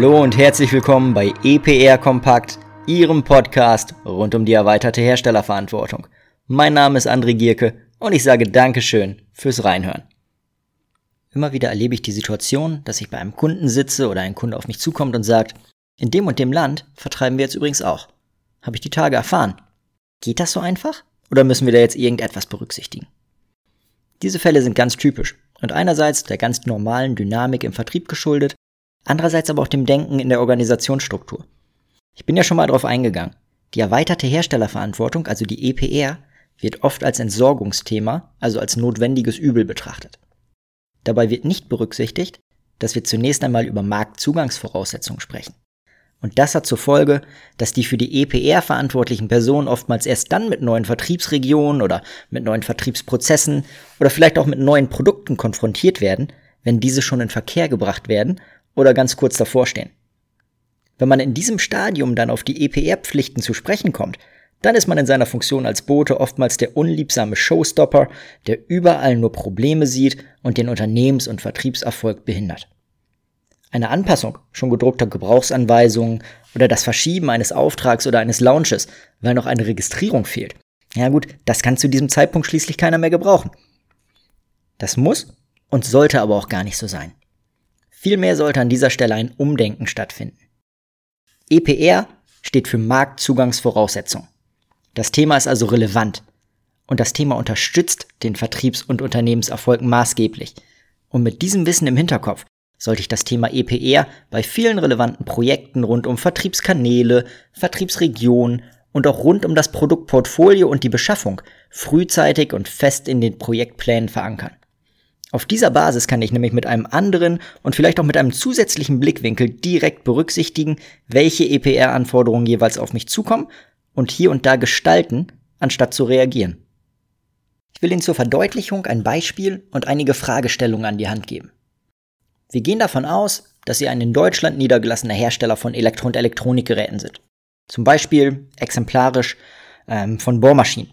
Hallo und herzlich willkommen bei EPR Kompakt, Ihrem Podcast rund um die erweiterte Herstellerverantwortung. Mein Name ist André Gierke und ich sage Dankeschön fürs Reinhören. Immer wieder erlebe ich die Situation, dass ich bei einem Kunden sitze oder ein Kunde auf mich zukommt und sagt, in dem und dem Land vertreiben wir jetzt übrigens auch. Habe ich die Tage erfahren. Geht das so einfach? Oder müssen wir da jetzt irgendetwas berücksichtigen? Diese Fälle sind ganz typisch und einerseits der ganz normalen Dynamik im Vertrieb geschuldet, andererseits aber auch dem Denken in der Organisationsstruktur. Ich bin ja schon mal darauf eingegangen. Die erweiterte Herstellerverantwortung, also die EPR, wird oft als Entsorgungsthema, also als notwendiges Übel betrachtet. Dabei wird nicht berücksichtigt, dass wir zunächst einmal über Marktzugangsvoraussetzungen sprechen. Und das hat zur Folge, dass die für die EPR verantwortlichen Personen oftmals erst dann mit neuen Vertriebsregionen oder mit neuen Vertriebsprozessen oder vielleicht auch mit neuen Produkten konfrontiert werden, wenn diese schon in Verkehr gebracht werden oder ganz kurz davor stehen. Wenn man in diesem Stadium dann auf die EPR-Pflichten zu sprechen kommt, dann ist man in seiner Funktion als Bote oftmals der unliebsame Showstopper, der überall nur Probleme sieht und den Unternehmens- und Vertriebserfolg behindert. Eine Anpassung schon gedruckter Gebrauchsanweisungen oder das Verschieben eines Auftrags oder eines Launches, weil noch eine Registrierung fehlt. Ja gut, das kann zu diesem Zeitpunkt schließlich keiner mehr gebrauchen. Das muss und sollte aber auch gar nicht so sein. Vielmehr sollte an dieser Stelle ein Umdenken stattfinden. EPR steht für Marktzugangsvoraussetzung. Das Thema ist also relevant und das Thema unterstützt den Vertriebs- und Unternehmenserfolg maßgeblich. Und mit diesem Wissen im Hinterkopf sollte ich das Thema EPR bei vielen relevanten Projekten rund um Vertriebskanäle, Vertriebsregionen und auch rund um das Produktportfolio und die Beschaffung frühzeitig und fest in den Projektplänen verankern. Auf dieser Basis kann ich nämlich mit einem anderen und vielleicht auch mit einem zusätzlichen Blickwinkel direkt berücksichtigen, welche EPR-Anforderungen jeweils auf mich zukommen und hier und da gestalten, anstatt zu reagieren. Ich will Ihnen zur Verdeutlichung ein Beispiel und einige Fragestellungen an die Hand geben. Wir gehen davon aus, dass Sie ein in Deutschland niedergelassener Hersteller von Elektro- und Elektronikgeräten sind. Zum Beispiel exemplarisch ähm, von Bohrmaschinen.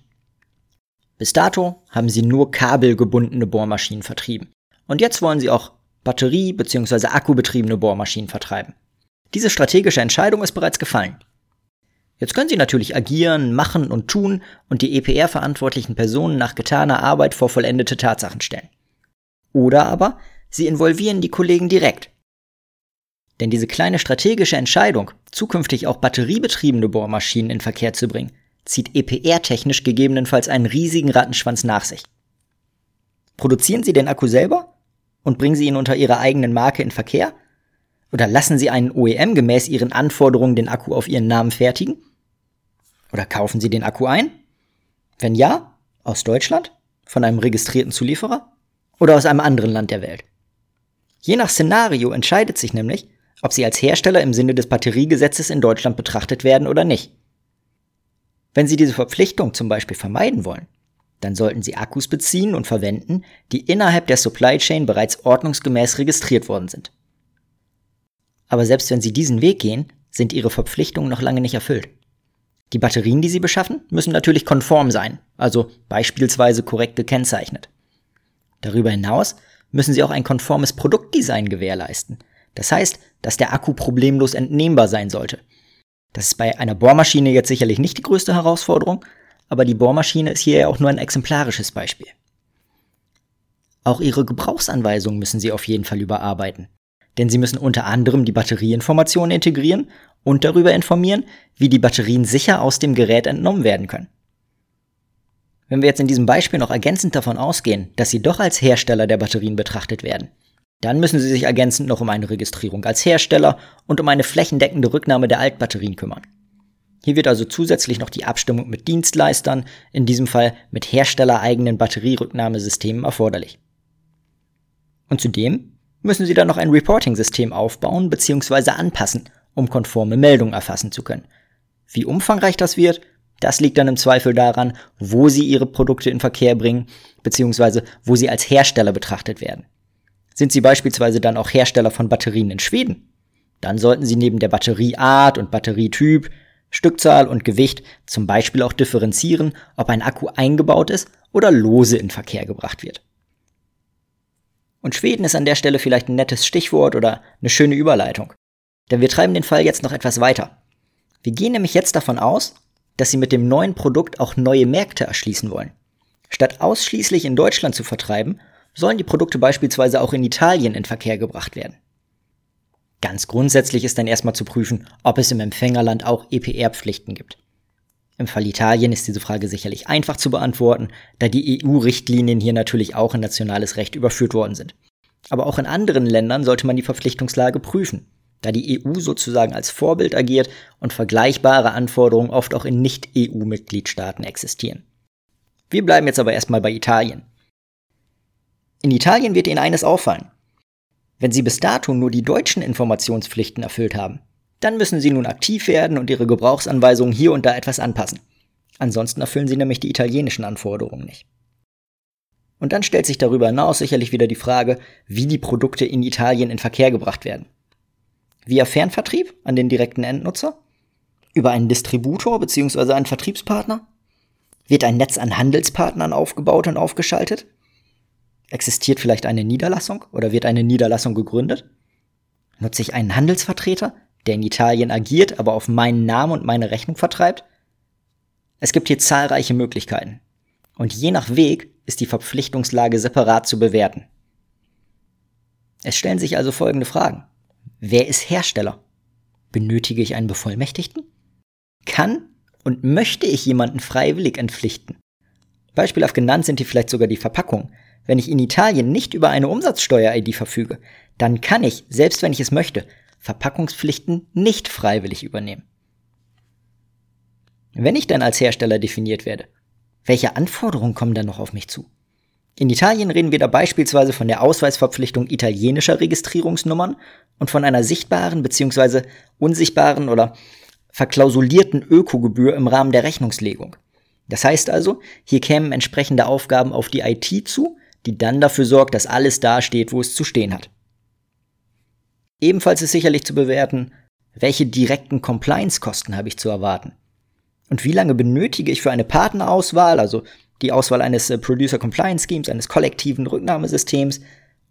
Bis dato haben Sie nur kabelgebundene Bohrmaschinen vertrieben. Und jetzt wollen Sie auch Batterie- bzw. akkubetriebene Bohrmaschinen vertreiben. Diese strategische Entscheidung ist bereits gefallen. Jetzt können Sie natürlich agieren, machen und tun und die EPR-verantwortlichen Personen nach getaner Arbeit vor vollendete Tatsachen stellen. Oder aber Sie involvieren die Kollegen direkt. Denn diese kleine strategische Entscheidung, zukünftig auch batteriebetriebene Bohrmaschinen in Verkehr zu bringen, zieht EPR-technisch gegebenenfalls einen riesigen Rattenschwanz nach sich. Produzieren Sie den Akku selber und bringen Sie ihn unter Ihrer eigenen Marke in Verkehr? Oder lassen Sie einen OEM gemäß Ihren Anforderungen den Akku auf Ihren Namen fertigen? Oder kaufen Sie den Akku ein? Wenn ja, aus Deutschland? Von einem registrierten Zulieferer? Oder aus einem anderen Land der Welt? Je nach Szenario entscheidet sich nämlich, ob sie als Hersteller im Sinne des Batteriegesetzes in Deutschland betrachtet werden oder nicht. Wenn Sie diese Verpflichtung zum Beispiel vermeiden wollen, dann sollten Sie Akkus beziehen und verwenden, die innerhalb der Supply Chain bereits ordnungsgemäß registriert worden sind. Aber selbst wenn Sie diesen Weg gehen, sind Ihre Verpflichtungen noch lange nicht erfüllt. Die Batterien, die Sie beschaffen, müssen natürlich konform sein, also beispielsweise korrekt gekennzeichnet. Darüber hinaus müssen sie auch ein konformes Produktdesign gewährleisten. Das heißt, dass der Akku problemlos entnehmbar sein sollte. Das ist bei einer Bohrmaschine jetzt sicherlich nicht die größte Herausforderung, aber die Bohrmaschine ist hier ja auch nur ein exemplarisches Beispiel. Auch ihre Gebrauchsanweisungen müssen sie auf jeden Fall überarbeiten. Denn sie müssen unter anderem die Batterieinformationen integrieren und darüber informieren, wie die Batterien sicher aus dem Gerät entnommen werden können. Wenn wir jetzt in diesem Beispiel noch ergänzend davon ausgehen, dass Sie doch als Hersteller der Batterien betrachtet werden, dann müssen Sie sich ergänzend noch um eine Registrierung als Hersteller und um eine flächendeckende Rücknahme der Altbatterien kümmern. Hier wird also zusätzlich noch die Abstimmung mit Dienstleistern, in diesem Fall mit herstellereigenen Batterierücknahmesystemen erforderlich. Und zudem müssen Sie dann noch ein Reporting-System aufbauen bzw. anpassen, um konforme Meldungen erfassen zu können. Wie umfangreich das wird das liegt dann im Zweifel daran, wo sie ihre Produkte in Verkehr bringen, beziehungsweise wo sie als Hersteller betrachtet werden. Sind sie beispielsweise dann auch Hersteller von Batterien in Schweden? Dann sollten sie neben der Batterieart und Batterietyp, Stückzahl und Gewicht zum Beispiel auch differenzieren, ob ein Akku eingebaut ist oder lose in Verkehr gebracht wird. Und Schweden ist an der Stelle vielleicht ein nettes Stichwort oder eine schöne Überleitung. Denn wir treiben den Fall jetzt noch etwas weiter. Wir gehen nämlich jetzt davon aus, dass sie mit dem neuen Produkt auch neue Märkte erschließen wollen. Statt ausschließlich in Deutschland zu vertreiben, sollen die Produkte beispielsweise auch in Italien in Verkehr gebracht werden. Ganz grundsätzlich ist dann erstmal zu prüfen, ob es im Empfängerland auch EPR-Pflichten gibt. Im Fall Italien ist diese Frage sicherlich einfach zu beantworten, da die EU-Richtlinien hier natürlich auch in nationales Recht überführt worden sind. Aber auch in anderen Ländern sollte man die Verpflichtungslage prüfen, da die EU sozusagen als Vorbild agiert und vergleichbare Anforderungen oft auch in Nicht-EU-Mitgliedstaaten existieren. Wir bleiben jetzt aber erstmal bei Italien. In Italien wird Ihnen eines auffallen. Wenn Sie bis dato nur die deutschen Informationspflichten erfüllt haben, dann müssen Sie nun aktiv werden und Ihre Gebrauchsanweisungen hier und da etwas anpassen. Ansonsten erfüllen Sie nämlich die italienischen Anforderungen nicht. Und dann stellt sich darüber hinaus sicherlich wieder die Frage, wie die Produkte in Italien in Verkehr gebracht werden. Via Fernvertrieb an den direkten Endnutzer? Über einen Distributor bzw. einen Vertriebspartner? Wird ein Netz an Handelspartnern aufgebaut und aufgeschaltet? Existiert vielleicht eine Niederlassung oder wird eine Niederlassung gegründet? Nutze ich einen Handelsvertreter, der in Italien agiert, aber auf meinen Namen und meine Rechnung vertreibt? Es gibt hier zahlreiche Möglichkeiten. Und je nach Weg ist die Verpflichtungslage separat zu bewerten. Es stellen sich also folgende Fragen. Wer ist Hersteller? Benötige ich einen Bevollmächtigten? Kann und möchte ich jemanden freiwillig entpflichten? Beispielhaft genannt sind hier vielleicht sogar die Verpackungen. Wenn ich in Italien nicht über eine Umsatzsteuer-ID verfüge, dann kann ich, selbst wenn ich es möchte, Verpackungspflichten nicht freiwillig übernehmen. Wenn ich dann als Hersteller definiert werde, welche Anforderungen kommen dann noch auf mich zu? In Italien reden wir da beispielsweise von der Ausweisverpflichtung italienischer Registrierungsnummern und von einer sichtbaren bzw. unsichtbaren oder verklausulierten Ökogebühr im Rahmen der Rechnungslegung. Das heißt also, hier kämen entsprechende Aufgaben auf die IT zu, die dann dafür sorgt, dass alles da steht, wo es zu stehen hat. Ebenfalls ist sicherlich zu bewerten, welche direkten Compliance-Kosten habe ich zu erwarten? Und wie lange benötige ich für eine Partnerauswahl, also die Auswahl eines äh, Producer Compliance Schemes, eines kollektiven Rücknahmesystems?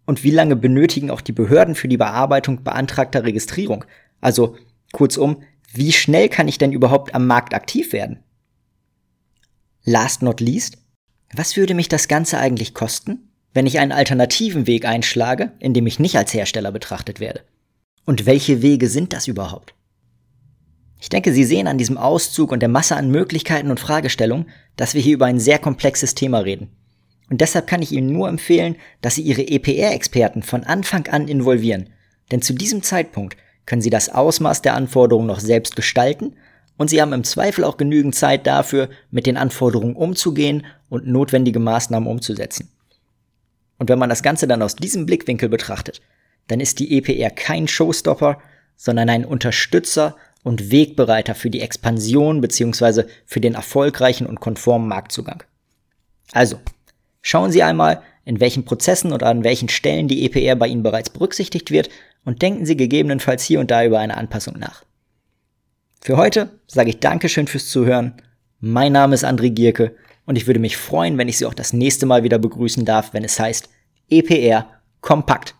Und wie lange benötigen auch die Behörden für die Bearbeitung beantragter Registrierung? Also kurzum, wie schnell kann ich denn überhaupt am Markt aktiv werden? Last not least, was würde mich das Ganze eigentlich kosten, wenn ich einen alternativen Weg einschlage, in dem ich nicht als Hersteller betrachtet werde? Und welche Wege sind das überhaupt? Ich denke, Sie sehen an diesem Auszug und der Masse an Möglichkeiten und Fragestellungen, dass wir hier über ein sehr komplexes Thema reden. Und deshalb kann ich Ihnen nur empfehlen, dass Sie Ihre EPR-Experten von Anfang an involvieren. Denn zu diesem Zeitpunkt können Sie das Ausmaß der Anforderungen noch selbst gestalten und Sie haben im Zweifel auch genügend Zeit dafür, mit den Anforderungen umzugehen und notwendige Maßnahmen umzusetzen. Und wenn man das Ganze dann aus diesem Blickwinkel betrachtet, dann ist die EPR kein Showstopper, sondern ein Unterstützer und Wegbereiter für die Expansion bzw. für den erfolgreichen und konformen Marktzugang. Also, schauen Sie einmal, in welchen Prozessen oder an welchen Stellen die EPR bei Ihnen bereits berücksichtigt wird und denken Sie gegebenenfalls hier und da über eine Anpassung nach. Für heute sage ich Dankeschön fürs Zuhören. Mein Name ist André Gierke und ich würde mich freuen, wenn ich Sie auch das nächste Mal wieder begrüßen darf, wenn es heißt EPR kompakt.